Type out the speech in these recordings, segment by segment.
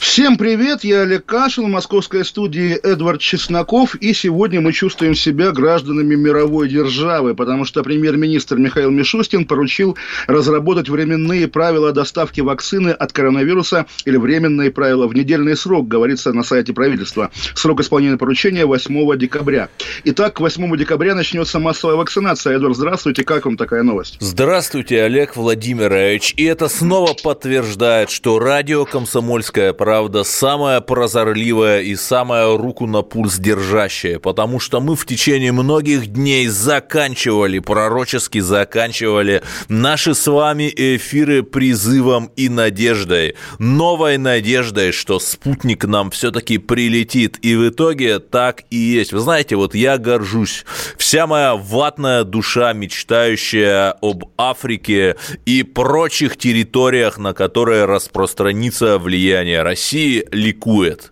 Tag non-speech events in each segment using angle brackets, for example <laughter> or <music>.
Всем привет, я Олег Кашин, в московской студии Эдвард Чесноков, и сегодня мы чувствуем себя гражданами мировой державы, потому что премьер-министр Михаил Мишустин поручил разработать временные правила доставки вакцины от коронавируса или временные правила в недельный срок, говорится на сайте правительства. Срок исполнения поручения 8 декабря. Итак, к 8 декабря начнется массовая вакцинация. Эдвард, здравствуйте, как вам такая новость? Здравствуйте, Олег Владимирович. И это снова подтверждает, что радио «Комсомольская правда» правда, самая прозорливая и самая руку на пульс держащая, потому что мы в течение многих дней заканчивали, пророчески заканчивали наши с вами эфиры призывом и надеждой, новой надеждой, что спутник нам все-таки прилетит, и в итоге так и есть. Вы знаете, вот я горжусь, вся моя ватная душа, мечтающая об Африке и прочих территориях, на которые распространится влияние России, России ликует.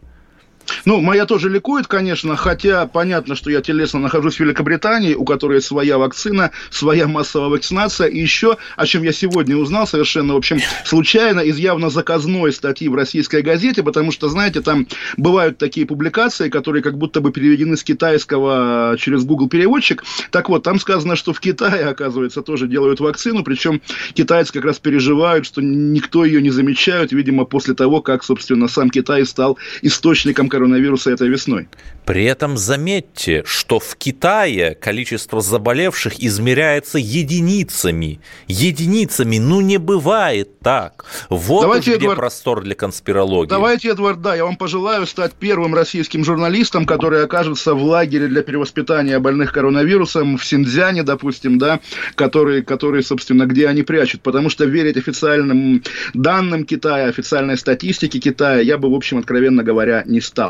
Ну, моя тоже ликует, конечно, хотя понятно, что я телесно нахожусь в Великобритании, у которой своя вакцина, своя массовая вакцинация, и еще, о чем я сегодня узнал совершенно, в общем, случайно из явно заказной статьи в российской газете, потому что, знаете, там бывают такие публикации, которые как будто бы переведены с китайского через Google переводчик. Так вот, там сказано, что в Китае, оказывается, тоже делают вакцину, причем китайцы как раз переживают, что никто ее не замечает, видимо, после того, как, собственно, сам Китай стал источником коронавируса этой весной. При этом заметьте, что в Китае количество заболевших измеряется единицами. Единицами, ну не бывает так. Вот давайте, где Эдвард, простор для конспирологии. Давайте, Эдвард, да, я вам пожелаю стать первым российским журналистом, который окажется в лагере для перевоспитания больных коронавирусом в Синьцзяне, допустим, да, который, который, собственно, где они прячут. Потому что верить официальным данным Китая, официальной статистике Китая я бы, в общем, откровенно говоря, не стал.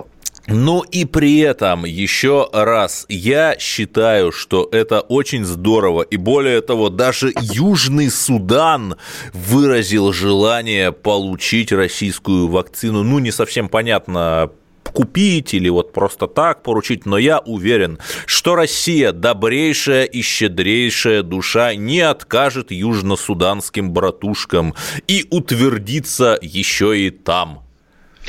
Ну и при этом еще раз, я считаю, что это очень здорово. И более того, даже Южный Судан выразил желание получить российскую вакцину. Ну, не совсем понятно, купить или вот просто так поручить, но я уверен, что Россия, добрейшая и щедрейшая душа, не откажет южно-суданским братушкам и утвердится еще и там.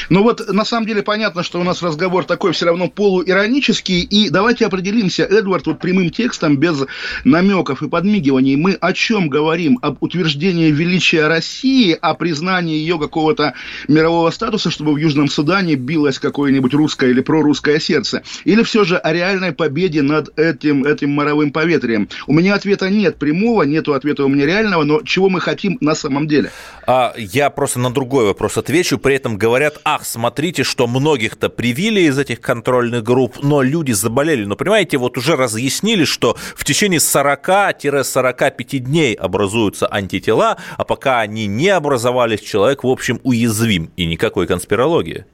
Ну вот, на самом деле, понятно, что у нас разговор такой все равно полуиронический, и давайте определимся, Эдвард, вот прямым текстом, без намеков и подмигиваний, мы о чем говорим? Об утверждении величия России, о признании ее какого-то мирового статуса, чтобы в Южном Судане билось какое-нибудь русское или прорусское сердце? Или все же о реальной победе над этим, этим моровым поветрием? У меня ответа нет прямого, нету ответа у меня реального, но чего мы хотим на самом деле? А я просто на другой вопрос отвечу, при этом говорят ах, смотрите, что многих-то привили из этих контрольных групп, но люди заболели. Но понимаете, вот уже разъяснили, что в течение 40-45 дней образуются антитела, а пока они не образовались, человек, в общем, уязвим. И никакой конспирологии.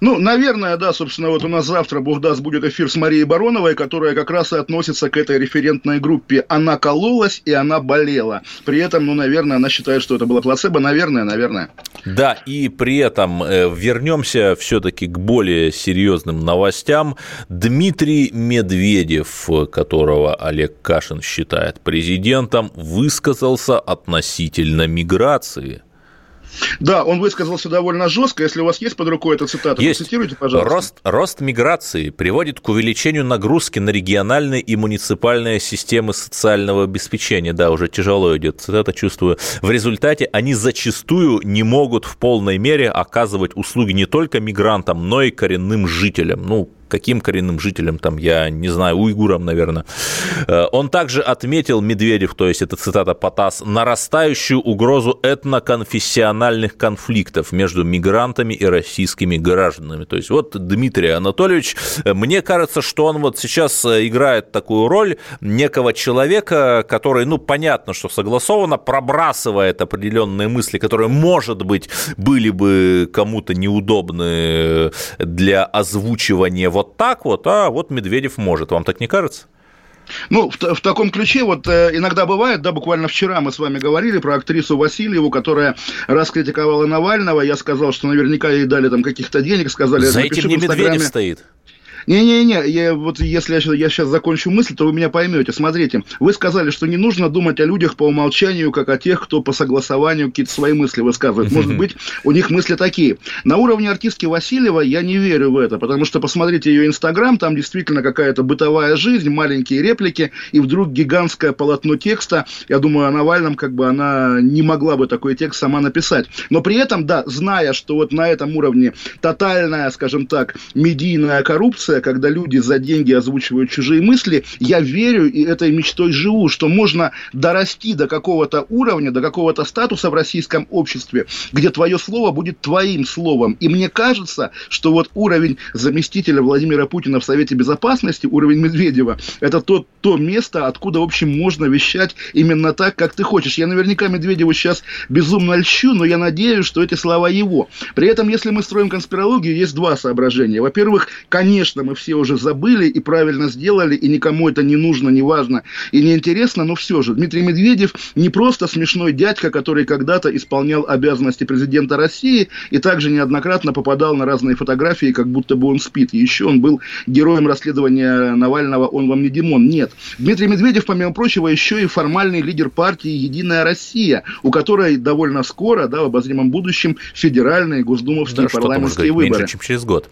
Ну, наверное, да, собственно, вот у нас завтра, бог даст, будет эфир с Марией Бароновой, которая как раз и относится к этой референтной группе. Она кололась и она болела. При этом, ну, наверное, она считает, что это было плацебо. Наверное, наверное. Да, и при этом э, вернемся все-таки к более серьезным новостям. Дмитрий Медведев, которого Олег Кашин считает президентом, высказался относительно миграции. Да, он высказался довольно жестко. Если у вас есть под рукой эта цитата, есть. цитируйте, пожалуйста. Рост, рост миграции приводит к увеличению нагрузки на региональные и муниципальные системы социального обеспечения. Да, уже тяжело идет цитата, чувствую. В результате они зачастую не могут в полной мере оказывать услуги не только мигрантам, но и коренным жителям. Ну, каким коренным жителям, там, я не знаю, уйгурам, наверное. Э, он также отметил, Медведев, то есть это цитата Потас, нарастающую угрозу этноконфессиональных конфликтов между мигрантами и российскими гражданами. То есть вот Дмитрий Анатольевич, мне кажется, что он вот сейчас э, играет такую роль некого человека, который, ну, понятно, что согласованно, пробрасывает определенные мысли, которые, может быть, были бы кому-то неудобны для озвучивания вот так вот, а вот Медведев может. Вам так не кажется? Ну, в, в таком ключе вот э, иногда бывает, да, буквально вчера мы с вами говорили про актрису Васильеву, которая раскритиковала Навального. Я сказал, что наверняка ей дали там каких-то денег, сказали... За этим не Медведев стоит. Не-не-не, я, вот если я, я сейчас закончу мысль, то вы меня поймете. Смотрите, вы сказали, что не нужно думать о людях по умолчанию, как о тех, кто по согласованию какие-то свои мысли высказывает. Может быть, у них мысли такие. На уровне артистки Васильева я не верю в это, потому что посмотрите ее Инстаграм, там действительно какая-то бытовая жизнь, маленькие реплики, и вдруг гигантское полотно текста. Я думаю, о Навальном как бы она не могла бы такой текст сама написать. Но при этом, да, зная, что вот на этом уровне тотальная, скажем так, медийная коррупция, ситуация, когда люди за деньги озвучивают чужие мысли, я верю и этой мечтой живу, что можно дорасти до какого-то уровня, до какого-то статуса в российском обществе, где твое слово будет твоим словом. И мне кажется, что вот уровень заместителя Владимира Путина в Совете Безопасности, уровень Медведева, это то, то место, откуда, в общем, можно вещать именно так, как ты хочешь. Я наверняка Медведеву сейчас безумно льщу, но я надеюсь, что эти слова его. При этом, если мы строим конспирологию, есть два соображения. Во-первых, конечно, мы все уже забыли и правильно сделали, и никому это не нужно, не важно и не интересно, но все же Дмитрий Медведев не просто смешной дядька, который когда-то исполнял обязанности президента России и также неоднократно попадал на разные фотографии, как будто бы он спит. И еще он был героем расследования Навального «Он вам не Димон». Нет. Дмитрий Медведев, помимо прочего, еще и формальный лидер партии «Единая Россия», у которой довольно скоро, да, в обозримом будущем, федеральные, госдумовские, да, парламентские выборы. Меньше, чем через год.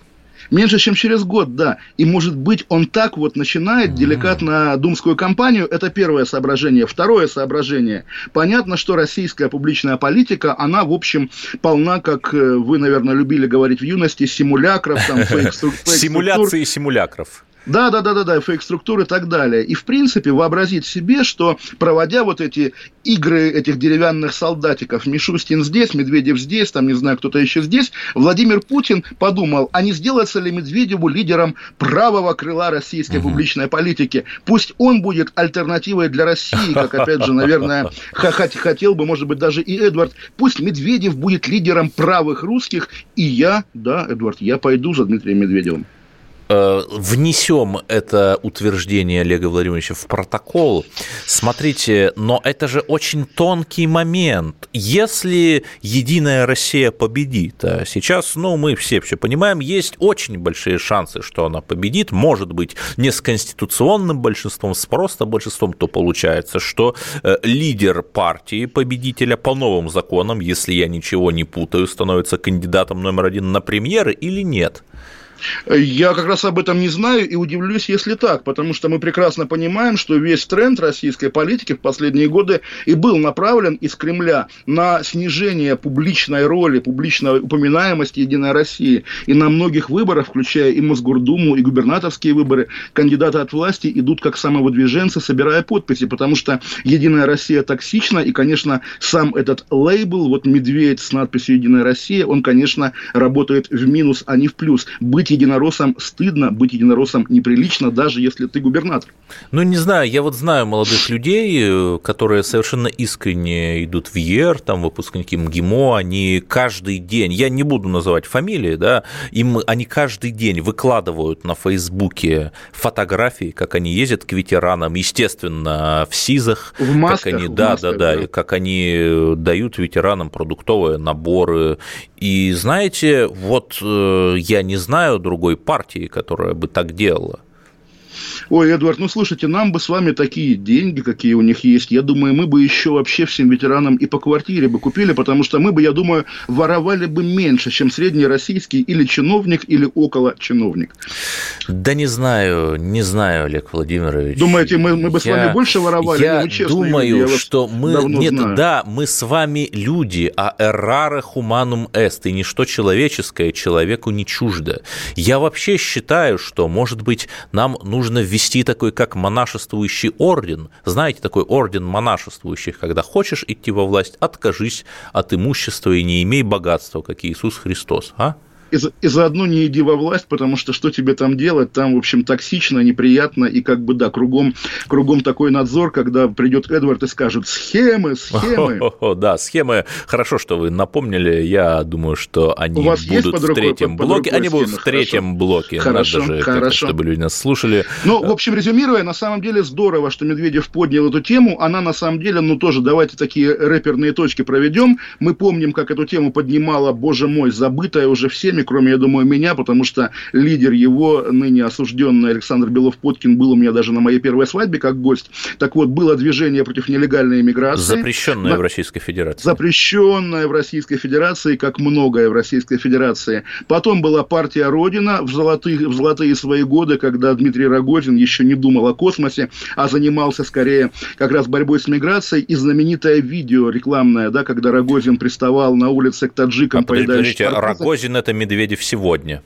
Меньше, чем через год, да. И, может быть, он так вот начинает деликатно думскую кампанию. Это первое соображение. Второе соображение. Понятно, что российская публичная политика, она, в общем, полна, как э, вы, наверное, любили говорить в юности, симулякров, там, <laughs> фейк-структур. Симуляции симулякров. Да, да, да, да, да, фейк-структуры и так далее. И, в принципе, вообразить себе, что проводя вот эти игры этих деревянных солдатиков, Мишустин здесь, Медведев здесь, там, не знаю, кто-то еще здесь, Владимир Путин подумал, а не сделается ли Медведеву лидером правого крыла российской угу. публичной политики? Пусть он будет альтернативой для России, как, опять же, наверное, <laughs> хотел бы, может быть, даже и Эдвард. Пусть Медведев будет лидером правых русских, и я, да, Эдвард, я пойду за Дмитрием Медведевым. Э, внесем это утверждение Олега Владимировича в протокол. Смотрите, но это же очень тонкий момент. Если Единая Россия победит, а сейчас, ну, мы все все понимаем, есть очень большие шансы, что она победит, может быть, не с конституционным большинством, с просто большинством, то получается, что э, лидер партии победителя по новым законам, если я ничего не путаю, становится кандидатом номер один на премьеры или нет? Я как раз об этом не знаю и удивлюсь, если так, потому что мы прекрасно понимаем, что весь тренд российской политики в последние годы и был направлен из Кремля на снижение публичной роли, публичной упоминаемости Единой России. И на многих выборах, включая и Мосгордуму, и губернаторские выборы, кандидаты от власти идут как самовыдвиженцы, собирая подписи, потому что Единая Россия токсична, и, конечно, сам этот лейбл, вот медведь с надписью Единая Россия, он, конечно, работает в минус, а не в плюс. Быть единороссом стыдно, быть единороссом неприлично, даже если ты губернатор. Ну, не знаю, я вот знаю молодых людей, которые совершенно искренне идут в ЕР, там, выпускники МГИМО, они каждый день, я не буду называть фамилии, да, им, они каждый день выкладывают на Фейсбуке фотографии, как они ездят к ветеранам, естественно, в СИЗах, в масках, как они, да, масках, да, да, да, как они дают ветеранам продуктовые наборы. И знаете, вот э, я не знаю другой партии, которая бы так делала. Ой, Эдвард, ну слушайте, нам бы с вами такие деньги, какие у них есть, я думаю, мы бы еще вообще всем ветеранам и по квартире бы купили, потому что мы бы, я думаю, воровали бы меньше, чем средний российский или чиновник, или около чиновник. Да не знаю, не знаю, Олег Владимирович. Думаете, мы, мы бы я, с вами больше воровали? Я ну, думаю, люди, я что мы... Нет, знаю. да, мы с вами люди, а errare humanum est, и ничто человеческое человеку не чуждо. Я вообще считаю, что, может быть, нам нужно ввести такой, как монашествующий орден. Знаете, такой орден монашествующих, когда хочешь идти во власть, откажись от имущества и не имей богатства, как Иисус Христос, а? И, и заодно не иди во власть, потому что что тебе там делать, там, в общем, токсично, неприятно, и как бы, да, кругом, кругом такой надзор, когда придет Эдвард и скажет, схемы, схемы. <laughs> Да, схемы, хорошо, что вы напомнили, я думаю, что они будут в третьем под, блоке, они будут в третьем блоке, хорошо, Надо же, хорошо. чтобы люди нас слушали. Ну, в общем, резюмируя, на самом деле здорово, что Медведев поднял эту тему, она на самом деле, ну, тоже, давайте такие рэперные точки проведем, мы помним, как эту тему поднимала, боже мой, забытая уже всеми, кроме, я думаю, меня, потому что лидер его, ныне осужденный Александр Белов-Подкин, был у меня даже на моей первой свадьбе как гость. Так вот, было движение против нелегальной иммиграции. Запрещенное на... в Российской Федерации. Запрещенное в Российской Федерации, как многое в Российской Федерации. Потом была партия Родина в золотые, в золотые свои годы, когда Дмитрий Рогозин еще не думал о космосе, а занимался скорее как раз борьбой с миграцией. И знаменитое видео рекламное, да, когда Рогозин приставал на улице к таджикам, а, поедающим... Рогозин – это Медведев сегодня.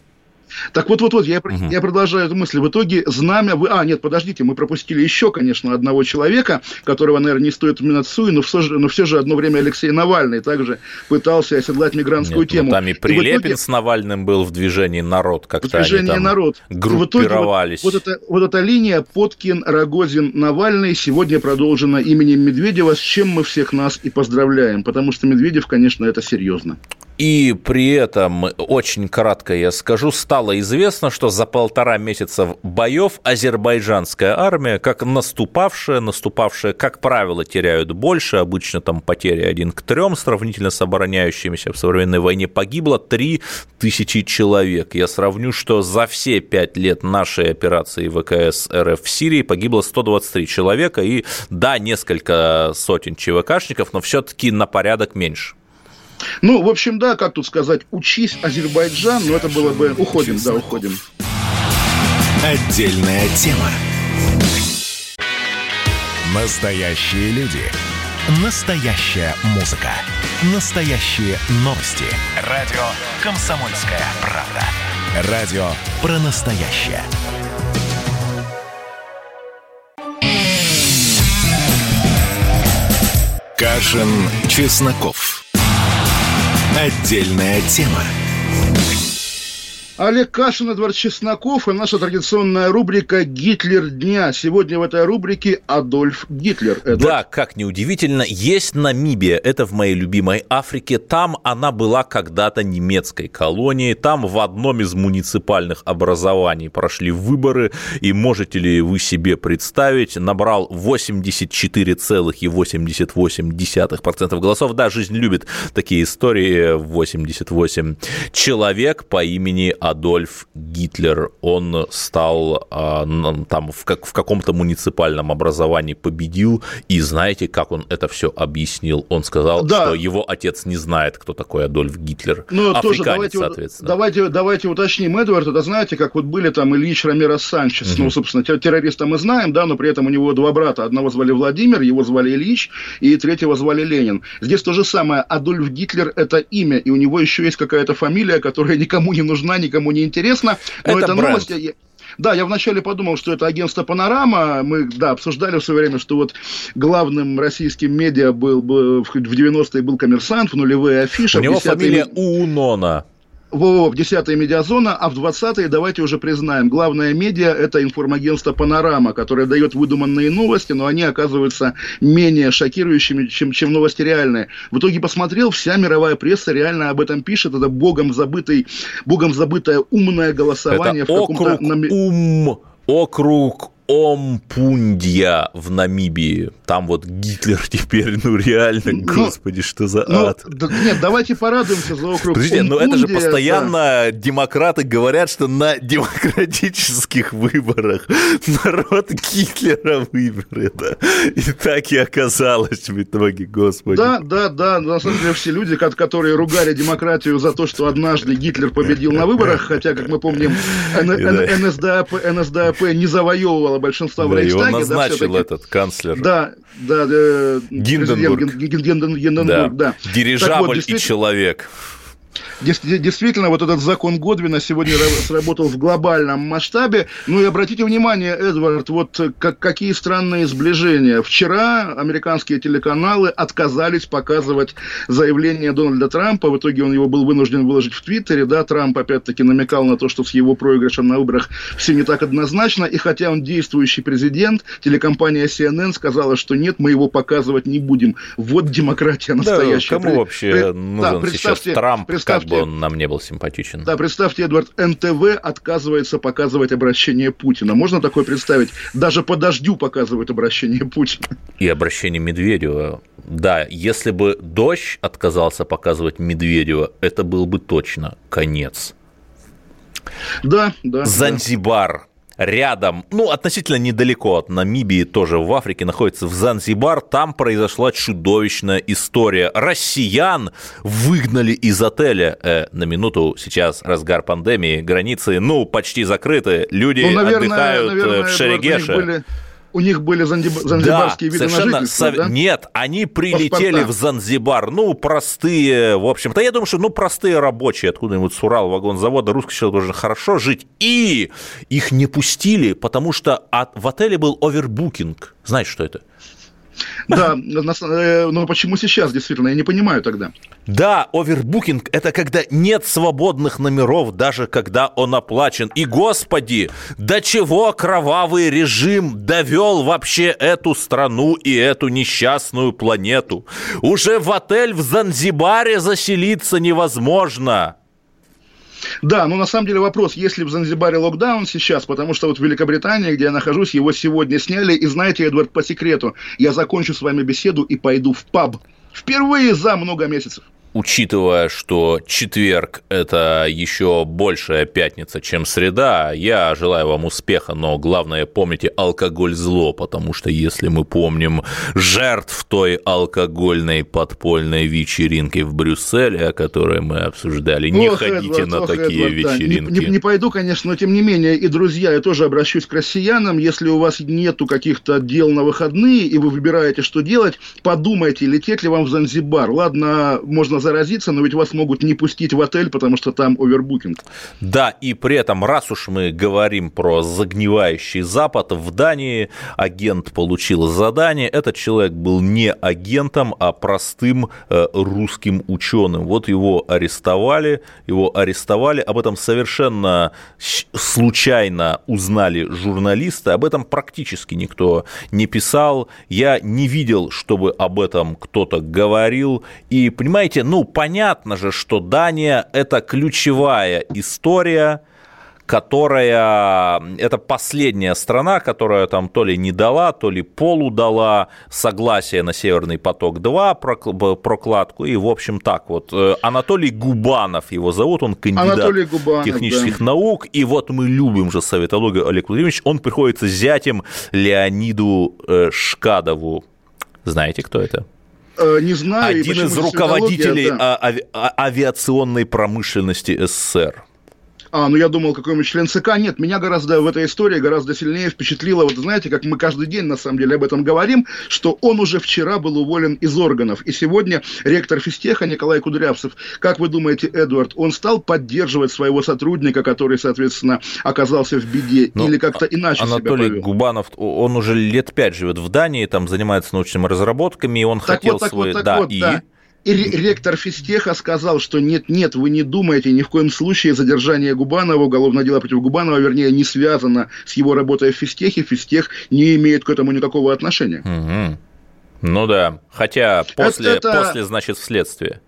Так вот, вот, вот, я, угу. я продолжаю эту мысль. В итоге знамя... Вы... А, нет, подождите, мы пропустили еще, конечно, одного человека, которого, наверное, не стоит упоминать Суи, но все же, но все же одно время Алексей Навальный также пытался оседлать мигрантскую нет, ну, тему. Ну, там и Прилепин итоге... с Навальным был в движении «Народ», как-то в движении они там «Народ». группировались. вот, вот, эта, вот эта линия Поткин, Рогозин, Навальный сегодня продолжена именем Медведева, с чем мы всех нас и поздравляем, потому что Медведев, конечно, это серьезно. И при этом, очень кратко я скажу, стало известно, что за полтора месяца боев азербайджанская армия, как наступавшая, наступавшая, как правило, теряют больше, обычно там потери один к трем, сравнительно с обороняющимися в современной войне, погибло три тысячи человек. Я сравню, что за все пять лет нашей операции ВКС РФ в Сирии погибло 123 человека, и да, несколько сотен ЧВКшников, но все-таки на порядок меньше. Ну, в общем, да, как тут сказать, учись Азербайджан, но это было бы... Уходим, да, уходим. Отдельная тема. Настоящие люди. Настоящая музыка. Настоящие новости. Радио «Комсомольская правда». Радио про настоящее. Кашин, Чесноков. Отдельная тема. Олег Кашин, Эдвард Чесноков и наша традиционная рубрика «Гитлер дня». Сегодня в этой рубрике Адольф Гитлер. Эдвард. Да, как неудивительно, есть Намибия, это в моей любимой Африке. Там она была когда-то немецкой колонией, там в одном из муниципальных образований прошли выборы, и можете ли вы себе представить, набрал 84,88% голосов. Да, жизнь любит такие истории, 88 человек по имени Адольф Гитлер, он стал а, там в, как, в каком-то муниципальном образовании победил, и знаете, как он это все объяснил? Он сказал, да. что его отец не знает, кто такой Адольф Гитлер. Ну, тоже давайте, соответственно. Давайте, давайте уточним, Эдвард, это знаете, как вот были там Ильич Рамирос Санчес, угу. ну, собственно, террориста мы знаем, да, но при этом у него два брата, одного звали Владимир, его звали Ильич, и третьего звали Ленин. Здесь то же самое, Адольф Гитлер – это имя, и у него еще есть какая-то фамилия, которая никому не нужна, никому никому не интересно. Но это, это новость... Да, я вначале подумал, что это агентство «Панорама». Мы, да, обсуждали в свое время, что вот главным российским медиа был, был в 90-е был «Коммерсант», в нулевые афиши. У него фамилия Унона в 10-е медиазона, а в 20-е, давайте уже признаем, главное медиа – это информагентство «Панорама», которое дает выдуманные новости, но они оказываются менее шокирующими, чем, чем новости реальные. В итоге посмотрел, вся мировая пресса реально об этом пишет, это богом, забытый, богом забытое умное голосование. Это в округ ум, округ Омпундья в Намибии. Там вот Гитлер <laughs> теперь, ну реально, ну, господи, что за ну, ад. Да, нет, давайте порадуемся за округ Подождите, но это же постоянно да. демократы говорят, что на демократических выборах народ Гитлера выберет. И так и оказалось в итоге, господи. Да, да, да, на самом деле все люди, которые ругали демократию за то, что однажды Гитлер победил на выборах, хотя, как мы помним, НСДАП, НСДАП не завоевывала подавляющего большинства да, в Рейхстаге. Его назначил да, этот канцлер. Да, да, э, Гинденбург. Гинденбург, да. да. Дирижабль вот, и человек. Действительно, вот этот закон Годвина сегодня сработал в глобальном масштабе. Ну и обратите внимание, Эдвард, вот как, какие странные сближения. Вчера американские телеканалы отказались показывать заявление Дональда Трампа. В итоге он его был вынужден выложить в Твиттере. Да, Трамп опять-таки намекал на то, что с его проигрышем на выборах все не так однозначно. И хотя он действующий президент, телекомпания CNN сказала, что нет, мы его показывать не будем. Вот демократия настоящая. Да, кому вообще При... нужен да, сейчас Трамп, представьте, как бы он нам не был симпатичен? Да, представьте, Эдвард, НТВ отказывается показывать обращение Путина. Можно такое представить? Даже по дождю показывают обращение Путина. И обращение Медведева. Да, если бы дождь отказался показывать Медведева, это был бы точно конец. Да, да. Занзибар. Да рядом, ну, относительно недалеко от Намибии, тоже в Африке, находится в Занзибар. Там произошла чудовищная история. Россиян выгнали из отеля. Э, на минуту сейчас разгар пандемии, границы, ну, почти закрыты. Люди ну, наверное, отдыхают э, наверное, в Шерегеше. Были у них были занзибарские да, виды совершенно на сов... да? Нет, они прилетели Паспорта. в Занзибар, ну, простые, в общем-то, я думаю, что, ну, простые рабочие, откуда-нибудь с Урал, вагонзавода, русский человек должен хорошо жить, и их не пустили, потому что от... в отеле был овербукинг. Знаете, что это? <laughs> Да, э, но почему сейчас, действительно, я не понимаю тогда. Да, овербукинг – это когда нет свободных номеров, даже когда он оплачен. И, господи, до чего кровавый режим довел вообще эту страну и эту несчастную планету? Уже в отель в Занзибаре заселиться невозможно. Да, но на самом деле вопрос, есть ли в Занзибаре локдаун сейчас, потому что вот в Великобритании, где я нахожусь, его сегодня сняли, и знаете, Эдвард, по секрету, я закончу с вами беседу и пойду в паб. Впервые за много месяцев учитывая, что четверг – это еще большая пятница, чем среда, я желаю вам успеха, но главное помните, алкоголь зло, потому что если мы помним жертв той алкогольной подпольной вечеринки в Брюсселе, о которой мы обсуждали, не ох, ходите Эдвард, на такие Эдвард, вечеринки. Да. Не, не, не пойду, конечно, но тем не менее, и друзья, я тоже обращусь к россиянам, если у вас нету каких-то дел на выходные, и вы выбираете, что делать, подумайте, лететь ли вам в Занзибар. Ладно, можно можно заразиться, но ведь вас могут не пустить в отель, потому что там овербукинг. Да, и при этом, раз уж мы говорим про загнивающий Запад, в Дании агент получил задание. Этот человек был не агентом, а простым э, русским ученым. Вот его арестовали, его арестовали, об этом совершенно случайно узнали журналисты, об этом практически никто не писал. Я не видел, чтобы об этом кто-то говорил. И, понимаете, ну, понятно же, что Дания – это ключевая история, которая, это последняя страна, которая там то ли не дала, то ли полу дала согласие на Северный поток-2 прокладку, и, в общем, так вот. Э, Анатолий Губанов его зовут, он кандидат Губанов, технических да. наук, и вот мы любим же советологию Олег Владимирович, он приходится зятем Леониду э, Шкадову. Знаете, кто это? Э, не знаю. Один из руководителей да. ави- авиационной промышленности СССР. А, ну я думал, какой-нибудь член ЦК. Нет, меня гораздо в этой истории гораздо сильнее впечатлило, вот знаете, как мы каждый день на самом деле об этом говорим, что он уже вчера был уволен из органов. И сегодня ректор физтеха Николай Кудрявцев, как вы думаете, Эдвард, он стал поддерживать своего сотрудника, который, соответственно, оказался в беде, ну, или как-то иначе Анатолий себя повел? Губанов, он уже лет пять живет в Дании, там занимается научными разработками, и он так хотел вот, свой... Вот, да, вот, и... да. Ректор физтеха сказал, что нет-нет, вы не думаете, ни в коем случае задержание Губанова, уголовное дело против Губанова, вернее, не связано с его работой в физтехе, физтех не имеет к этому никакого отношения. Угу. Ну да, хотя после, это, это... после значит, вследствие.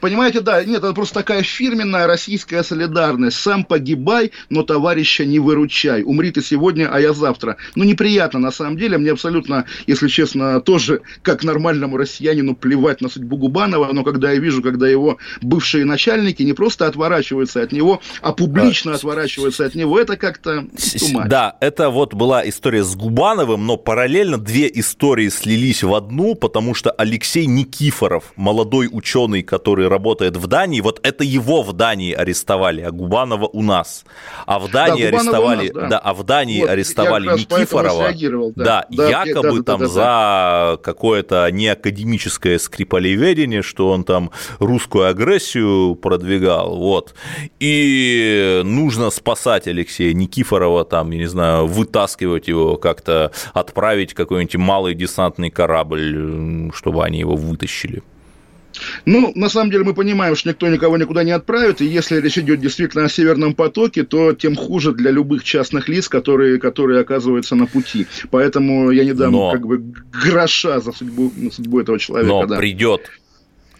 Понимаете, да, нет, это просто такая фирменная российская солидарность. Сам погибай, но товарища не выручай. Умри ты сегодня, а я завтра. Ну, неприятно, на самом деле. Мне абсолютно, если честно, тоже, как нормальному россиянину, плевать на судьбу Губанова, но когда я вижу, когда его бывшие начальники не просто отворачиваются от него, а публично а, отворачиваются от него, это как-то Да, это вот была история с Губановым, но параллельно две истории слились в одну, потому что Алексей Никифоров, молодой ученый, который который работает в Дании, вот это его в Дании арестовали, а Губанова у нас. А в Дании да, арестовали, нас, да. да, а в Дании вот, арестовали Никифорова, да, да, якобы да, там да, да, за какое-то неакадемическое скрипалеведение, что он там русскую агрессию продвигал, вот. И нужно спасать Алексея Никифорова, там, я не знаю, вытаскивать его как-то, отправить какой-нибудь малый десантный корабль, чтобы они его вытащили. Ну, на самом деле мы понимаем, что никто никого никуда не отправит, и если речь идет действительно о Северном потоке, то тем хуже для любых частных лиц, которые, которые оказываются на пути. Поэтому я не дам Но... как бы гроша за судьбу, судьбу этого человека. Но да. придет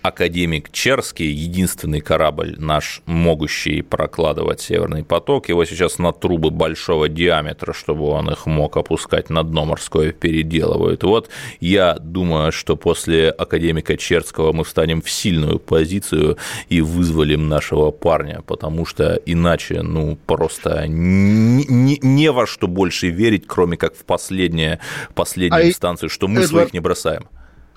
академик Черский, единственный корабль наш, могущий прокладывать Северный поток. Его сейчас на трубы большого диаметра, чтобы он их мог опускать на дно морское, переделывают. Вот я думаю, что после академика Черского мы встанем в сильную позицию и вызволим нашего парня, потому что иначе, ну, просто не, не, не во что больше верить, кроме как в последнее, последнюю а инстанцию, что мы Эдвард, своих не бросаем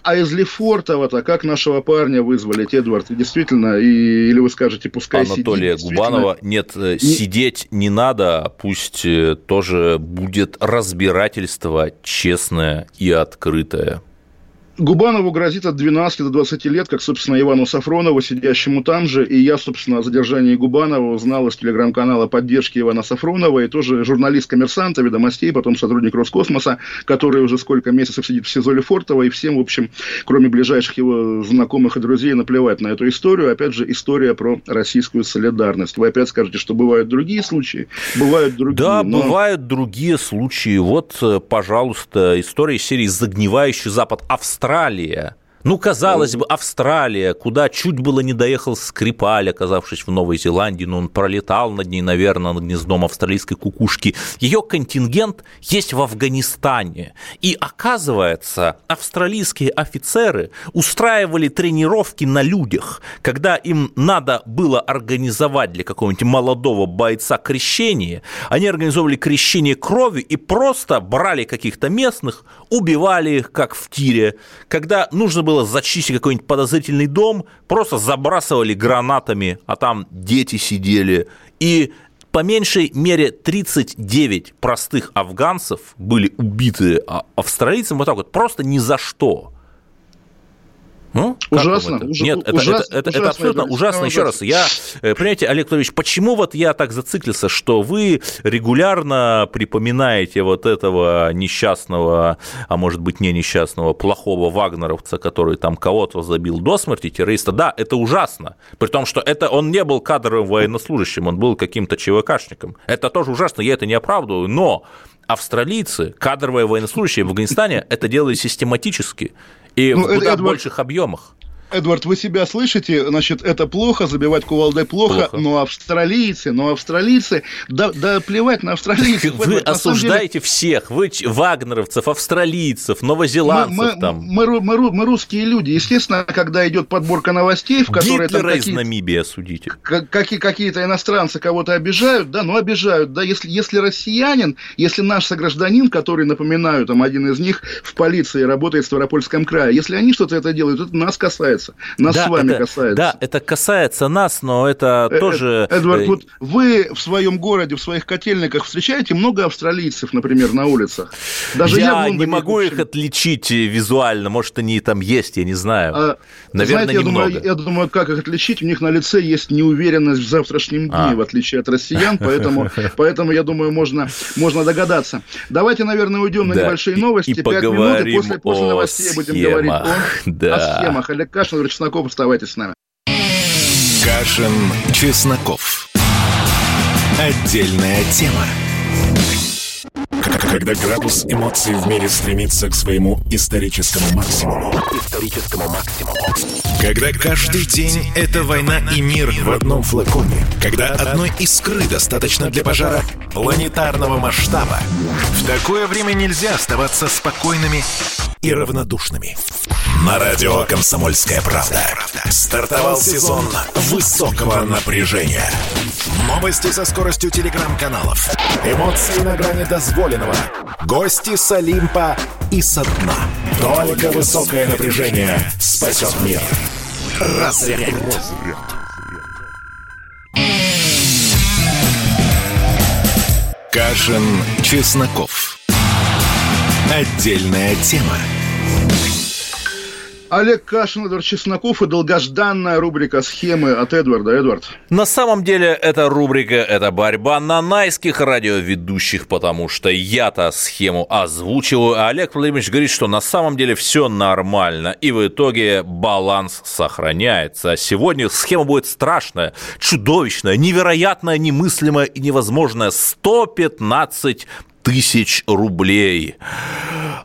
а из Лефортова-то как нашего парня вызвали, Эдвард? Действительно, и, или вы скажете, пускай Анатолия сидит? Губанова, нет, э, не... сидеть не надо, пусть э, тоже будет разбирательство честное и открытое. Губанову грозит от 12 до 20 лет, как, собственно, Ивану Сафронову, сидящему там же. И я, собственно, о задержании Губанова узнал из телеграм-канала поддержки Ивана Сафронова, и тоже журналист коммерсанта, ведомостей, потом сотрудник Роскосмоса, который уже сколько месяцев сидит в СИЗО Лефортово, и всем, в общем, кроме ближайших его знакомых и друзей, наплевать на эту историю. Опять же, история про российскую солидарность. Вы опять скажете, что бывают другие случаи? Бывают другие. Да, но... бывают другие случаи. Вот, э, пожалуйста, история серии «Загнивающий Запад» Австралии Австралия – ну, казалось бы, Австралия, куда чуть было не доехал Скрипаль, оказавшись в Новой Зеландии, но он пролетал над ней, наверное, над гнездом австралийской кукушки. Ее контингент есть в Афганистане. И оказывается, австралийские офицеры устраивали тренировки на людях, когда им надо было организовать для какого-нибудь молодого бойца крещение, они организовывали крещение крови и просто брали каких-то местных, убивали их, как в тире. Когда нужно было зачистить какой-нибудь подозрительный дом, просто забрасывали гранатами, а там дети сидели. И по меньшей мере 39 простых афганцев были убиты а, австралийцами вот так вот, просто ни за что. Ну, ужасно. Уж, Нет, это, ужас, это, это, это абсолютно ужасно. Еще раз, я, э, понимаете, Олег Владимирович, почему вот я так зациклился, что вы регулярно припоминаете вот этого несчастного, а может быть не несчастного, плохого вагнеровца, который там кого-то забил до смерти, террориста. Да, это ужасно. При том, что это он не был кадровым военнослужащим, он был каким-то ЧВКшником. Это тоже ужасно, я это не оправдываю, но австралийцы, кадровые военнослужащие в Афганистане это делают систематически и ну, в куда Эдвард... больших объемах. Эдвард, вы себя слышите? Значит, это плохо, забивать кувалдой плохо, плохо. но австралийцы, но австралийцы, да, да плевать на австралийцев. <laughs> Вы Эдвард, осуждаете деле... всех, вы вагнеровцев, австралийцев, новозеландцев мы, мы, там. Мы, мы, мы, мы русские люди, естественно, когда идет подборка новостей, в которой Гитлера там из Намибии осудите. Какие, какие-то иностранцы кого-то обижают, да, ну обижают, да, если, если россиянин, если наш согражданин, который, напоминаю, там один из них в полиции работает в Ставропольском крае, если они что-то это делают, это нас касается касается. Нас да, с вами это, касается. Да, это касается нас, но это э, тоже... Э, Эдвард, вот вы в своем городе, в своих котельниках встречаете много австралийцев, например, на улицах? Даже я, я не могу их отличить визуально, может, они там есть, я не знаю. А, Наверное, знаете, немного. Я думаю, я думаю, как их отличить? У них на лице есть неуверенность в завтрашнем дне, а. в отличие от россиян, <laughs> поэтому, поэтому я думаю, можно, можно догадаться. Давайте, наверное, уйдем на да, небольшие новости. Пять минут, и после, после новостей схемах. будем говорить о, <laughs> да. о схемах. Олег Каш Кашин, Чесноков, оставайтесь с нами. Кашин, Чесноков. Отдельная тема. Когда градус эмоций в мире стремится к своему историческому максимуму. Историческому максимуму. Когда каждый день это война и мир в одном флаконе. Когда одной искры достаточно для пожара планетарного масштаба. В такое время нельзя оставаться спокойными и равнодушными. На радио «Комсомольская правда» стартовал сезон высокого напряжения. Новости со скоростью телеграм-каналов. Эмоции на грани дозволенного. Гости с Олимпа и со дна. Только высокое напряжение спасет мир. Разряд. Кашин, Чесноков. Отдельная тема. Олег Кашин, Эдвард Чесноков и долгожданная рубрика «Схемы» от Эдварда. Эдвард. На самом деле, эта рубрика – это борьба нанайских радиоведущих, потому что я-то схему озвучиваю, а Олег Владимирович говорит, что на самом деле все нормально, и в итоге баланс сохраняется. Сегодня схема будет страшная, чудовищная, невероятная, немыслимая и невозможная. 115 тысяч рублей.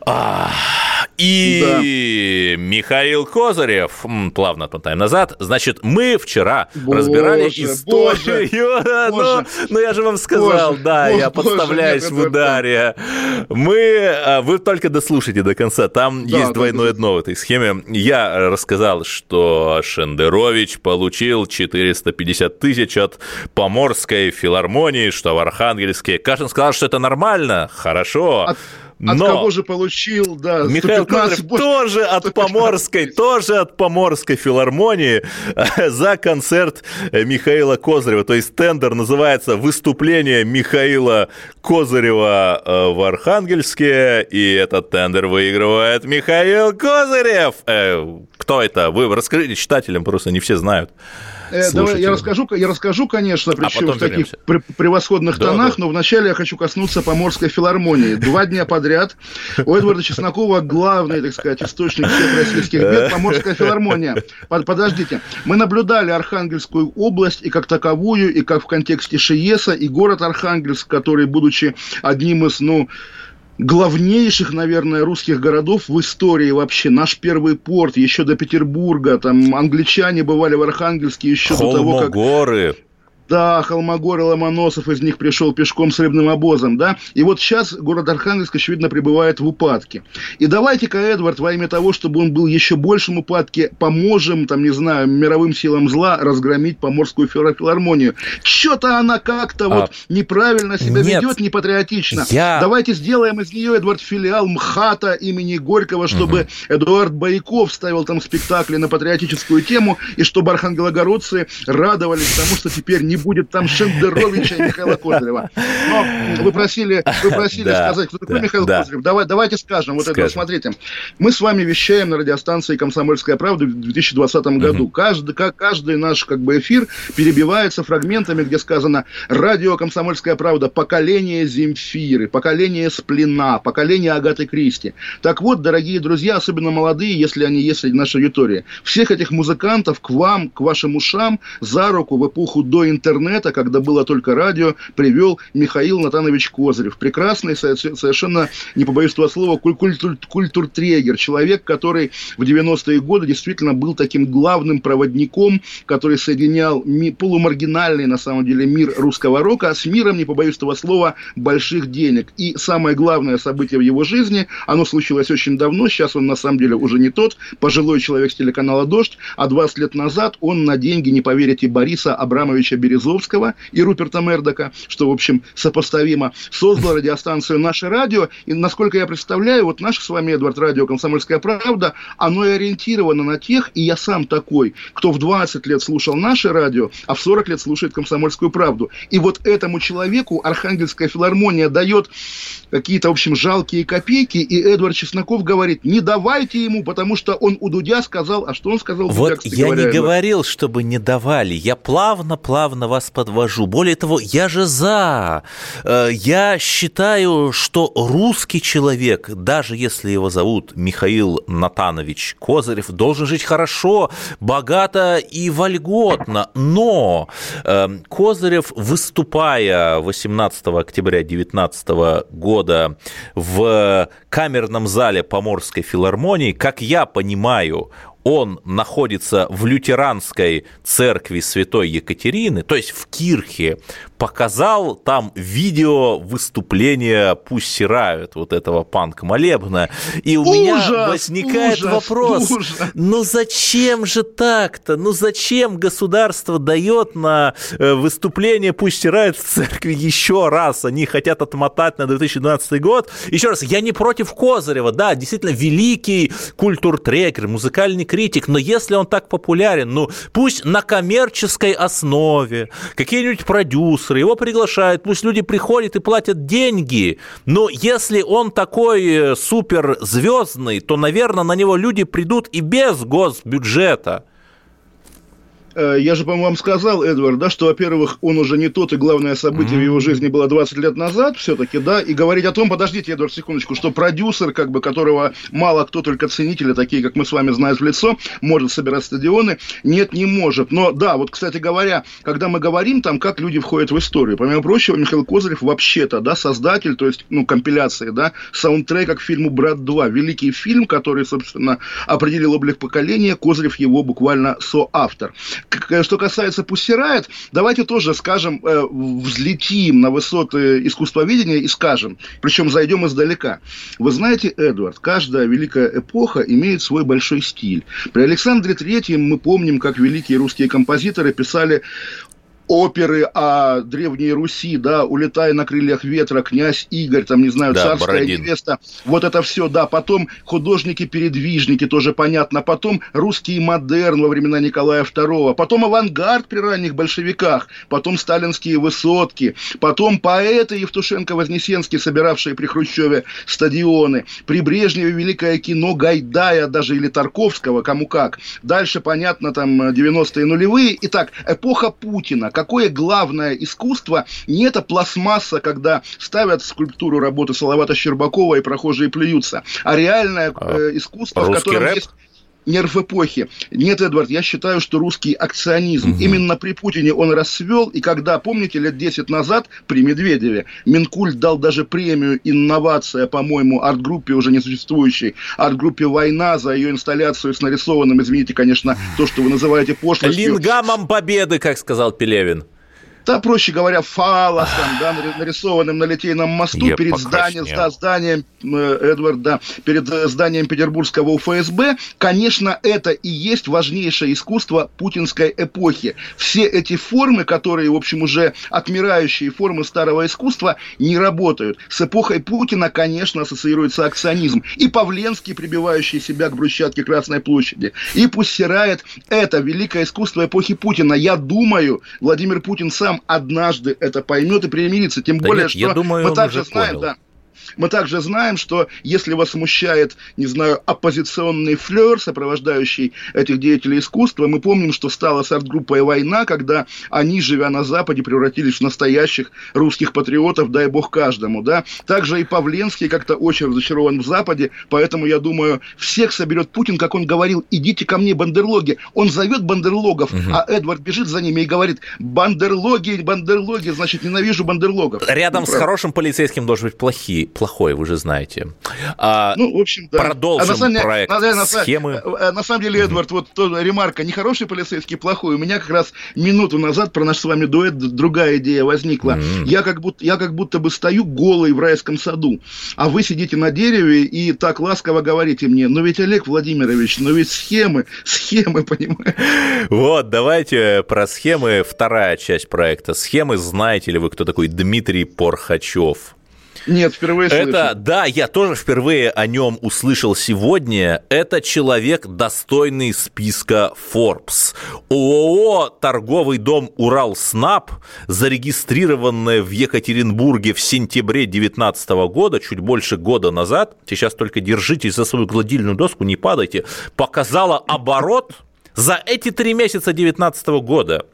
Ах. И да. Михаил Козырев, плавно отмотаем назад, значит, мы вчера боже, разбирали историю, боже, <laughs> ну, ну я же вам сказал, боже, да, боже, я подставляюсь нет, в ударе. Мы, а, вы только дослушайте до конца, там да, есть двойное да, дно в этой схеме. Я рассказал, что Шендерович получил 450 тысяч от Поморской филармонии, что в Архангельске. Кашин сказал, что это нормально, хорошо. От от Но кого же получил, да, Михаил Козырев тоже от Поморской, тоже от Поморской филармонии за концерт Михаила Козырева. То есть тендер называется «Выступление Михаила Козырева э, в Архангельске», и этот тендер выигрывает Михаил Козырев. Э, кто это? Вы расскажите читателям, просто не все знают. Э, давай, я расскажу, я расскажу, конечно, причем а в таких превосходных да, тонах, да. но вначале я хочу коснуться Поморской филармонии. Два дня подряд у Эдварда Чеснокова главный, так сказать, источник всех российских бед Поморская филармония. Подождите, мы наблюдали Архангельскую область и как таковую, и как в контексте ШИЕСа, и город Архангельск, который, будучи одним из, ну, главнейших, наверное, русских городов в истории вообще. Наш первый порт еще до Петербурга. Там англичане бывали в Архангельске еще Холмогоры. до того, как... Да, Холмогор и Ломоносов из них пришел пешком с рыбным обозом, да. И вот сейчас город Архангельск, очевидно, пребывает в упадке. И давайте-ка, Эдвард, во имя того, чтобы он был еще большим упадке, поможем, там, не знаю, мировым силам зла разгромить Поморскую филармонию. Что-то она как-то а... вот неправильно себя Нет, ведет, непатриотично. Я... Давайте сделаем из нее, Эдвард, филиал МХАТа имени Горького, чтобы угу. Эдуард Байков ставил там спектакли на патриотическую тему, и чтобы архангелогородцы радовались тому, что теперь не будет там Шендеровича и Михаила Козырева. Но вы просили, вы просили да, сказать, кто такой да, Михаил да. Козырев. Давай, давайте скажем вот скажем. это. Смотрите, мы с вами вещаем на радиостанции «Комсомольская правда» в 2020 году. Угу. Каждый, как, каждый наш как бы, эфир перебивается фрагментами, где сказано «Радио «Комсомольская правда. Поколение Земфиры», «Поколение Сплина», «Поколение Агаты Кристи». Так вот, дорогие друзья, особенно молодые, если они есть среди нашей аудитории, всех этих музыкантов к вам, к вашим ушам за руку в эпоху до интернета интернета, когда было только радио, привел Михаил Натанович Козырев. Прекрасный, совершенно, не побоюсь этого слова, культур, культуртрегер. Человек, который в 90-е годы действительно был таким главным проводником, который соединял ми, полумаргинальный, на самом деле, мир русского рока с миром, не побоюсь этого слова, больших денег. И самое главное событие в его жизни, оно случилось очень давно, сейчас он на самом деле уже не тот, пожилой человек с телеканала «Дождь», а 20 лет назад он на деньги, не поверите, Бориса Абрамовича Березовского Березовского и Руперта Мердока, что, в общем, сопоставимо, создал радиостанцию «Наше радио». И, насколько я представляю, вот наше с вами, Эдвард, радио «Комсомольская правда», оно и ориентировано на тех, и я сам такой, кто в 20 лет слушал наше радио, а в 40 лет слушает «Комсомольскую правду». И вот этому человеку Архангельская филармония дает какие-то, в общем, жалкие копейки, и Эдвард Чесноков говорит, не давайте ему, потому что он у Дудя сказал, а что он сказал? Вот Дудя, я говоря, не говорил, чтобы не давали, я плавно-плавно вас подвожу. Более того, я же за. Э, я считаю, что русский человек, даже если его зовут Михаил Натанович Козырев, должен жить хорошо, богато и вольготно. Но э, Козырев, выступая 18 октября 2019 года, года в камерном зале Поморской филармонии, как я понимаю, он находится в лютеранской церкви святой Екатерины, то есть в Кирхе, показал там видео выступления «Пусть сирают» вот этого панк-молебна. И у ужас, меня возникает ужас, вопрос, ужас. ну зачем же так-то? Ну зачем государство дает на э, выступление «Пусть сирают» в церкви еще раз? Они хотят отмотать на 2012 год. Еще раз, я не против Козырева, да, действительно великий культуртрекер, музыкальный критик, но если он так популярен, ну пусть на коммерческой основе какие-нибудь продюсеры его приглашают, пусть люди приходят и платят деньги, но если он такой э, суперзвездный, то, наверное, на него люди придут и без госбюджета. Э, я же, по-моему, вам сказал, Эдвард, да, что, во-первых, он уже не тот, и главное событие mm-hmm. в его жизни было 20 лет назад все-таки, да, и говорить о том, подождите, Эдвард, секундочку, что продюсер, как бы, которого мало кто, только ценители, такие, как мы с вами знаем в лицо, может собирать стадионы, нет, не может. Но, да, вот, кстати говоря, когда мы говорим там, как люди входят в историю, помимо прочего, Михаил Козырев вообще-то, да, создатель, то есть, ну, компиляции, да, саундтрека к фильму «Брат 2», великий фильм, который, собственно, определил облик поколения, Козырев его буквально соавтор. Э, что касается Пуссирает, давайте тоже скажем, э, взлетим на высоты искусствоведения и скажем, причем зайдем издалека. Вы знаете, Эдвард, каждая великая эпоха имеет свой большой стиль. При Александре Третьем мы помним, как великие русские композиторы писали оперы о Древней Руси, да, «Улетай на крыльях ветра», «Князь Игорь», там, не знаю, да, «Царская Бородин. невеста», вот это все, да, потом художники-передвижники, тоже понятно, потом русский модерн во времена Николая II, потом авангард при ранних большевиках, потом сталинские высотки, потом поэты Евтушенко-Вознесенский, собиравшие при Хрущеве стадионы, при Брежневе великое кино Гайдая даже или Тарковского, кому как. Дальше, понятно, там 90-е нулевые. Итак, эпоха Путина, какое главное искусство не это пластмасса, когда ставят скульптуру работы Салавата Щербакова и прохожие плюются, а реальное а э, искусство, в котором рэп? есть нерв эпохи. Нет, Эдвард, я считаю, что русский акционизм. Угу. Именно при Путине он расцвел, и когда, помните, лет 10 назад при Медведеве Минкульт дал даже премию «Инновация», по-моему, арт-группе уже несуществующей, арт-группе «Война» за ее инсталляцию с нарисованным, извините, конечно, то, что вы называете пошлостью. Лингамом победы, как сказал Пелевин да, проще говоря, фалосом, да, нарисованным на Литейном мосту Я перед зданием, да, зданием э, Эдвард, да, перед э, зданием Петербургского УФСБ, конечно, это и есть важнейшее искусство путинской эпохи. Все эти формы, которые, в общем, уже отмирающие формы старого искусства, не работают. С эпохой Путина, конечно, ассоциируется акционизм. И Павленский, прибивающий себя к брусчатке Красной площади, и Пуссирает это великое искусство эпохи Путина. Я думаю, Владимир Путин сам сам однажды это поймет и примирится. Тем да более, нет, что я думаю, мы также знаем, понял. да, мы также знаем, что если вас смущает, не знаю, оппозиционный флер, сопровождающий этих деятелей искусства, мы помним, что стала с арт-группой «Война», когда они, живя на Западе, превратились в настоящих русских патриотов, дай бог каждому, да. Также и Павленский как-то очень разочарован в Западе, поэтому, я думаю, всех соберет Путин, как он говорил, идите ко мне, бандерлоги. Он зовет бандерлогов, угу. а Эдвард бежит за ними и говорит, бандерлоги, бандерлоги, значит, ненавижу бандерлогов. Рядом ну, с правда. хорошим полицейским должен быть плохие, плохой, вы же знаете. А, ну, в общем, да. Продолжим а на самом, проект на, на, схемы. На, э, на самом деле, Эдвард, mm-hmm. вот то, ремарка, не хороший полицейский, плохой. У меня как раз минуту назад про наш с вами дуэт другая идея возникла. Mm-hmm. Я, как будто, я как будто бы стою голый в райском саду, а вы сидите на дереве и так ласково говорите мне, ну ведь, Олег Владимирович, ну ведь схемы, схемы, <laughs> понимаете? Вот, давайте про схемы. Вторая часть проекта. Схемы, знаете ли вы, кто такой Дмитрий Порхачев? Нет, впервые слышу. Это, да, я тоже впервые о нем услышал сегодня. Это человек, достойный списка Forbes. ООО «Торговый дом Урал-Снаб», зарегистрированное в Екатеринбурге в сентябре 2019 года, чуть больше года назад, сейчас только держитесь за свою гладильную доску, не падайте, показала оборот за эти три месяца 2019 года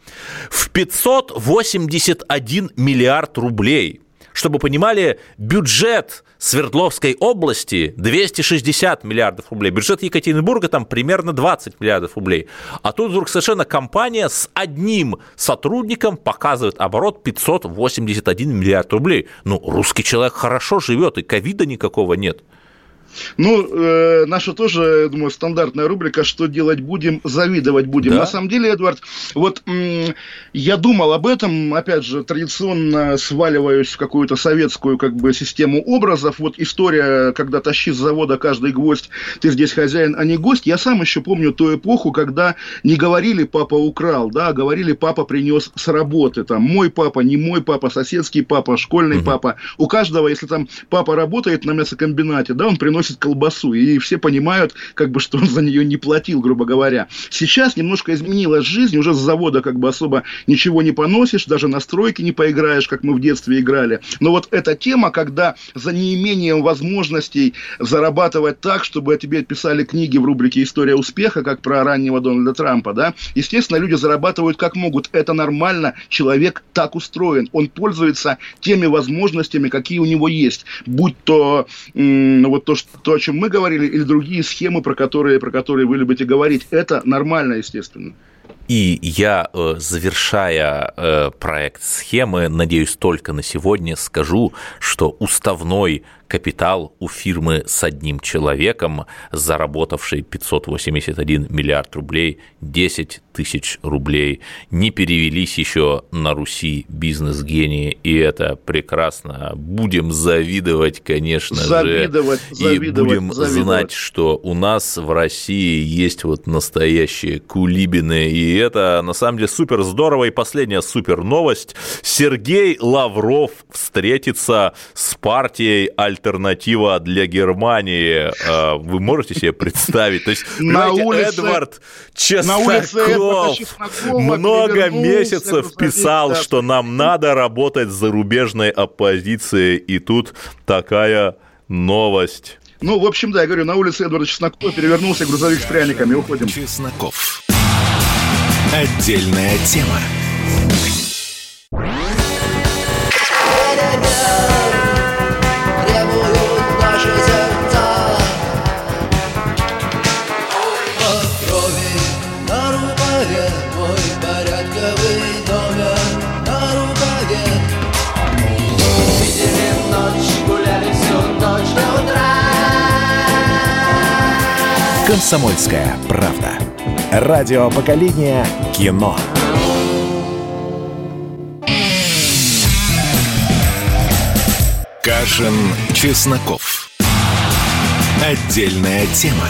в 581 миллиард рублей – чтобы понимали, бюджет Свердловской области 260 миллиардов рублей. Бюджет Екатеринбурга там примерно 20 миллиардов рублей. А тут вдруг совершенно компания с одним сотрудником показывает оборот 581 миллиард рублей. Ну, русский человек хорошо живет, и ковида никакого нет. Ну, э, наша тоже, я думаю, стандартная рубрика «Что делать будем? Завидовать будем». Да? На самом деле, Эдвард, вот м- я думал об этом, опять же, традиционно сваливаюсь в какую-то советскую как бы систему образов. Вот история, когда тащи с завода каждый гвоздь, ты здесь хозяин, а не гость. Я сам еще помню ту эпоху, когда не говорили «папа украл», да, а говорили «папа принес с работы». Там «мой папа», «не мой папа», «соседский папа», «школьный угу. папа». У каждого, если там папа работает на мясокомбинате, да, он приносит приносит колбасу, и все понимают, как бы, что он за нее не платил, грубо говоря. Сейчас немножко изменилась жизнь, уже с завода как бы особо ничего не поносишь, даже на стройке не поиграешь, как мы в детстве играли. Но вот эта тема, когда за неимением возможностей зарабатывать так, чтобы тебе писали книги в рубрике «История успеха», как про раннего Дональда Трампа, да, естественно, люди зарабатывают как могут. Это нормально, человек так устроен. Он пользуется теми возможностями, какие у него есть. Будь то м- вот то, что, то, о чем мы говорили, или другие схемы, про которые, про которые вы любите говорить. Это нормально, естественно. И я, э, завершая э, проект схемы, надеюсь, только на сегодня скажу, что уставной капитал у фирмы с одним человеком, заработавшей 581 миллиард рублей, 10 тысяч рублей, не перевелись еще на Руси бизнес-гении, и это прекрасно. Будем завидовать, конечно завидовать, же, завидовать, и будем завидовать. знать, что у нас в России есть вот настоящие кулибины, и это на самом деле супер здорово. И последняя супер новость. Сергей Лавров встретится с партией «Альтернатива для Германии». А, вы можете себе представить? То есть, <laughs> на улице, Эдвард Чесноков много месяцев писал, что нам надо работать с зарубежной оппозицией, и тут такая новость. Ну, в общем, да, я говорю, на улице Эдварда Чеснокова перевернулся грузовик с пряниками. Уходим. Чесноков. Отдельная тема. Комсомольская правда. Радио поколения кино. Кашин, Чесноков. Отдельная тема.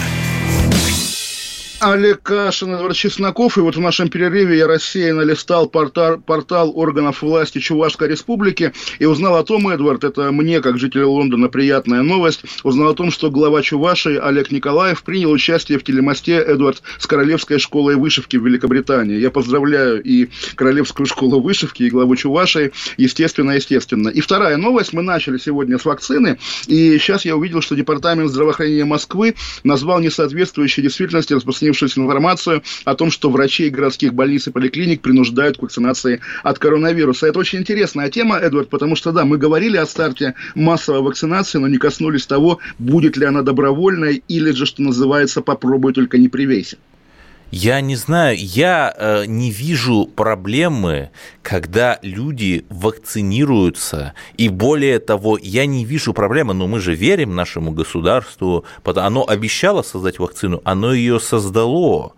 Олег Кашин, Эдвард Чесноков. И вот в нашем перерыве я рассеянно листал портал, портал органов власти Чувашской Республики и узнал о том, Эдвард, это мне, как жителю Лондона, приятная новость, узнал о том, что глава Чувашии Олег Николаев принял участие в телемосте Эдвард с Королевской школой вышивки в Великобритании. Я поздравляю и Королевскую школу вышивки, и главу Чувашии, естественно, естественно. И вторая новость. Мы начали сегодня с вакцины, и сейчас я увидел, что Департамент здравоохранения Москвы назвал несоответствующей действительности распространение распространившуюся информацию о том, что врачей городских больниц и поликлиник принуждают к вакцинации от коронавируса. Это очень интересная тема, Эдвард, потому что, да, мы говорили о старте массовой вакцинации, но не коснулись того, будет ли она добровольной или же, что называется, попробуй только не привейся. Я не знаю, я э, не вижу проблемы, когда люди вакцинируются, и более того, я не вижу проблемы, но мы же верим нашему государству, оно обещало создать вакцину, оно ее создало.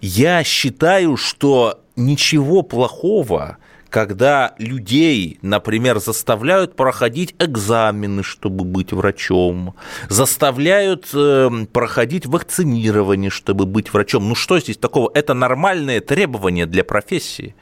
Я считаю, что ничего плохого когда людей, например, заставляют проходить экзамены, чтобы быть врачом, заставляют э, проходить вакцинирование, чтобы быть врачом. Ну что здесь такого? Это нормальные требования для профессии.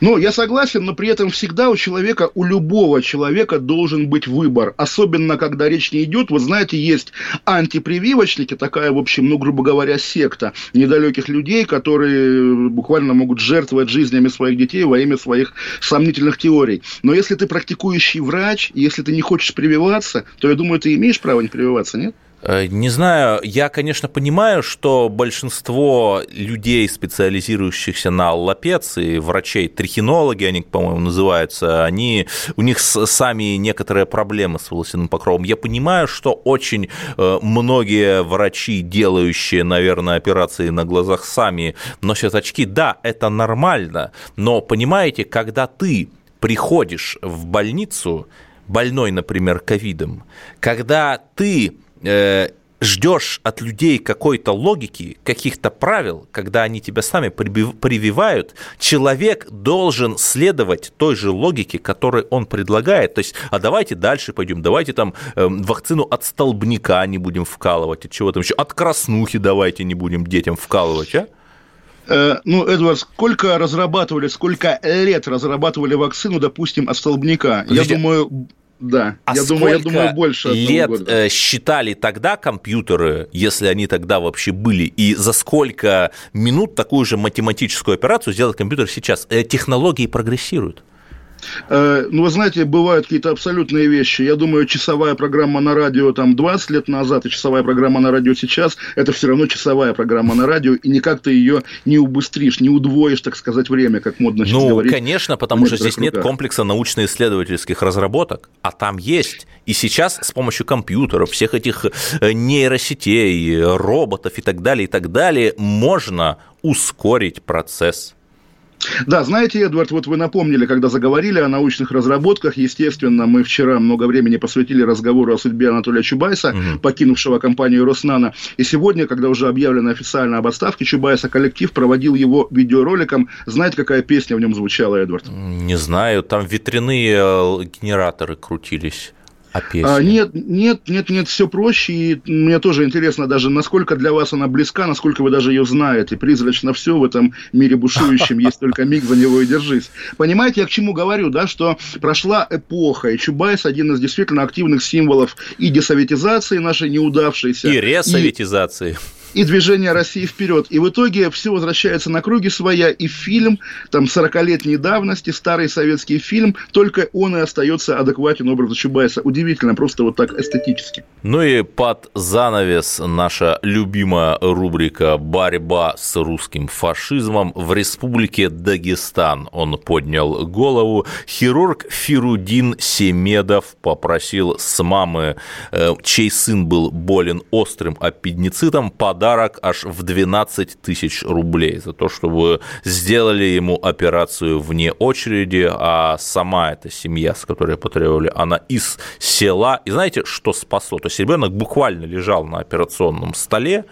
Ну, я согласен, но при этом всегда у человека, у любого человека должен быть выбор. Особенно, когда речь не идет, вот знаете, есть антипрививочники, такая, в общем, ну, грубо говоря, секта недалеких людей, которые буквально могут жертвовать жизнями своих детей во имя своих сомнительных теорий. Но если ты практикующий врач, если ты не хочешь прививаться, то, я думаю, ты имеешь право не прививаться, нет? Э, не знаю, я, конечно, понимаю, что большинство людей, специализирующихся на аллопеции, врачей, трихинологи, они, по-моему, называются, они, у них сами некоторые проблемы с волосяным покровом. Я понимаю, что очень э, многие врачи, делающие, наверное, операции на глазах, сами носят очки. Да, это нормально, но, понимаете, когда ты приходишь в больницу, больной, например, ковидом, когда ты э, ждешь от людей какой-то логики, каких-то правил, когда они тебя сами прививают, человек должен следовать той же логике, которую он предлагает. То есть, а давайте дальше пойдем, давайте там э, вакцину от столбняка не будем вкалывать, от чего там еще, от краснухи давайте не будем детям вкалывать, а? Э, ну, Эдвард, сколько разрабатывали, сколько лет разрабатывали вакцину, допустим, от столбняка? Я думаю, Да, а я думаю, я думаю, больше лет года. Э, считали тогда компьютеры, если они тогда вообще были, и за сколько минут такую же математическую операцию сделать компьютер сейчас? Э, технологии прогрессируют. Э, ну, вы знаете, бывают какие-то абсолютные вещи. Я думаю, часовая программа на радио там 20 лет назад и часовая программа на радио сейчас, это все равно часовая программа на радио, и никак ты ее не убыстришь, не удвоишь, так сказать, время, как модно сейчас ну, говорить. Ну, конечно, потому что здесь руках. нет комплекса научно-исследовательских разработок, а там есть. И сейчас с помощью компьютеров, всех этих э, нейросетей, роботов и так далее, и так далее, можно ускорить процесс. Да, знаете, Эдвард, вот вы напомнили, когда заговорили о научных разработках, естественно, мы вчера много времени посвятили разговору о судьбе Анатолия Чубайса, угу. покинувшего компанию Роснана. И сегодня, когда уже объявлено официально об отставке Чубайса, коллектив проводил его видеороликом. Знаете, какая песня в нем звучала, Эдвард? Не знаю, там ветряные э, генераторы крутились. А песня? Нет, нет, нет, нет, все проще. И мне тоже интересно даже, насколько для вас она близка, насколько вы даже ее знаете. Призрачно все в этом мире бушующем, есть только миг, за него и держись. Понимаете, я к чему говорю, да, что прошла эпоха, и Чубайс один из действительно активных символов и десоветизации нашей неудавшейся. И ресоветизации. И и движение России вперед. И в итоге все возвращается на круги своя, и фильм, там, 40-летней давности, старый советский фильм, только он и остается адекватен образу Чубайса. Удивительно, просто вот так эстетически. Ну и под занавес наша любимая рубрика «Борьба с русским фашизмом» в республике Дагестан. Он поднял голову. Хирург Фирудин Семедов попросил с мамы, э, чей сын был болен острым аппендицитом, подать подарок аж в 12 тысяч рублей за то, что вы сделали ему операцию вне очереди, а сама эта семья, с которой потребовали, она из села. И знаете, что спасло? То есть ребенок буквально лежал на операционном столе,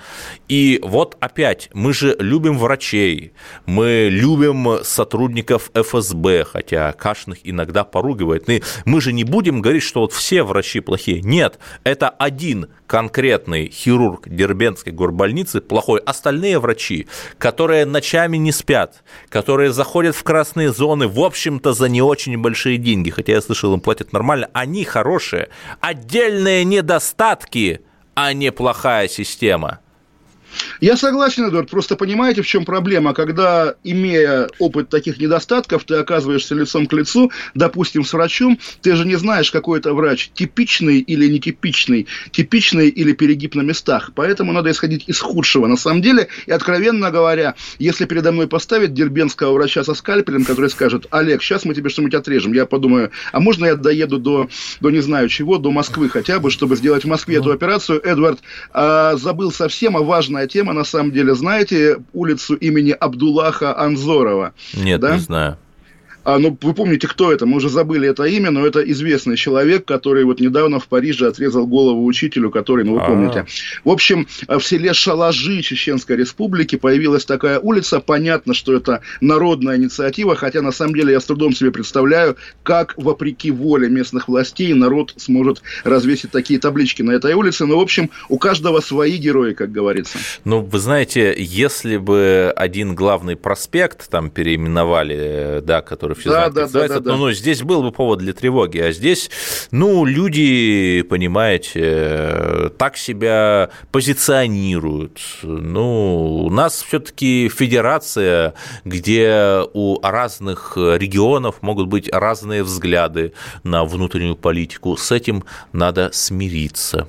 и вот опять, мы же любим врачей, мы любим сотрудников ФСБ, хотя Кашиных иногда поругивает. Мы же не будем говорить, что вот все врачи плохие. Нет, это один конкретный хирург Дербенской горбольницы плохой. Остальные врачи, которые ночами не спят, которые заходят в красные зоны, в общем-то, за не очень большие деньги, хотя я слышал, им платят нормально, они хорошие. Отдельные недостатки, а не плохая система. Я согласен, Эдуард, просто понимаете, в чем проблема, когда, имея опыт таких недостатков, ты оказываешься лицом к лицу, допустим, с врачом, ты же не знаешь, какой это врач, типичный или нетипичный, типичный или перегиб на местах, поэтому надо исходить из худшего. На самом деле, и откровенно говоря, если передо мной поставить дербенского врача со скальпелем, который скажет, Олег, сейчас мы тебе что-нибудь отрежем, я подумаю, а можно я доеду до, до не знаю чего, до Москвы хотя бы, чтобы сделать в Москве ну. эту операцию, Эдвард, а, забыл совсем, а важная тема, на самом деле, знаете улицу имени Абдуллаха Анзорова? Нет, да? не знаю. А, ну, вы помните, кто это? Мы уже забыли это имя, но это известный человек, который вот недавно в Париже отрезал голову учителю, который, ну, вы помните. А-а-а. В общем, в селе Шалажи Чеченской Республики появилась такая улица. Понятно, что это народная инициатива, хотя на самом деле я с трудом себе представляю, как вопреки воле местных властей народ сможет развесить такие таблички на этой улице. Но, в общем, у каждого свои герои, как говорится. Ну, вы знаете, если бы один главный проспект там переименовали, да, который который все да, знают, да, да, да, да. Ну, ну, здесь был бы повод для тревоги, а здесь, ну, люди, понимаете, так себя позиционируют. Ну, у нас все-таки федерация, где у разных регионов могут быть разные взгляды на внутреннюю политику. С этим надо смириться.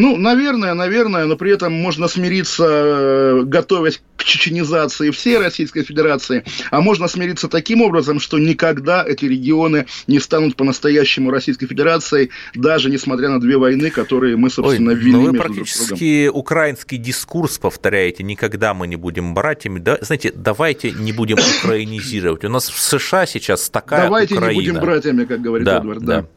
Ну, наверное, наверное, но при этом можно смириться, э, готовясь к чеченизации всей Российской Федерации, а можно смириться таким образом, что никогда эти регионы не станут по-настоящему Российской Федерацией, даже несмотря на две войны, которые мы, собственно, Ой, ввели ну вы практически другом. украинский дискурс повторяете, никогда мы не будем братьями. Да, знаете, давайте не будем украинизировать. У нас в США сейчас такая Давайте Украина. не будем братьями, как говорит да, Эдвард. Да. да.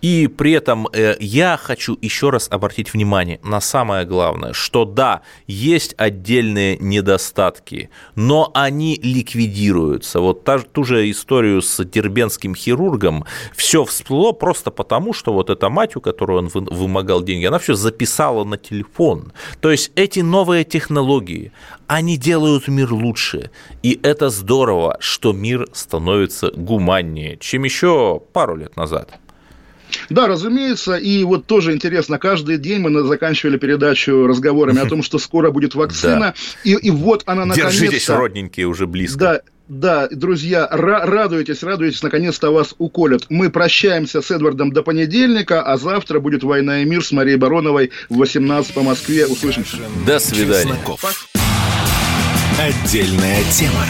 И при этом э, я хочу еще раз обратить внимание на самое главное, что да, есть отдельные недостатки, но они ликвидируются. Вот та, ту же историю с дербенским хирургом, все всплыло просто потому, что вот эта мать, у которой он вымогал деньги, она все записала на телефон. То есть эти новые технологии, они делают мир лучше. И это здорово, что мир становится гуманнее, чем еще пару лет назад. Да, разумеется. И вот тоже интересно, каждый день мы заканчивали передачу разговорами о том, что скоро будет <laughs> вакцина. И, и вот она наконец-то... Держитесь, родненькие, уже близко. Да, да, друзья, радуйтесь, радуйтесь, наконец-то вас уколят. Мы прощаемся с Эдвардом до понедельника, а завтра будет «Война и мир» с Марией Бароновой в 18 по Москве. Услышимся. До свидания. Отдельная тема.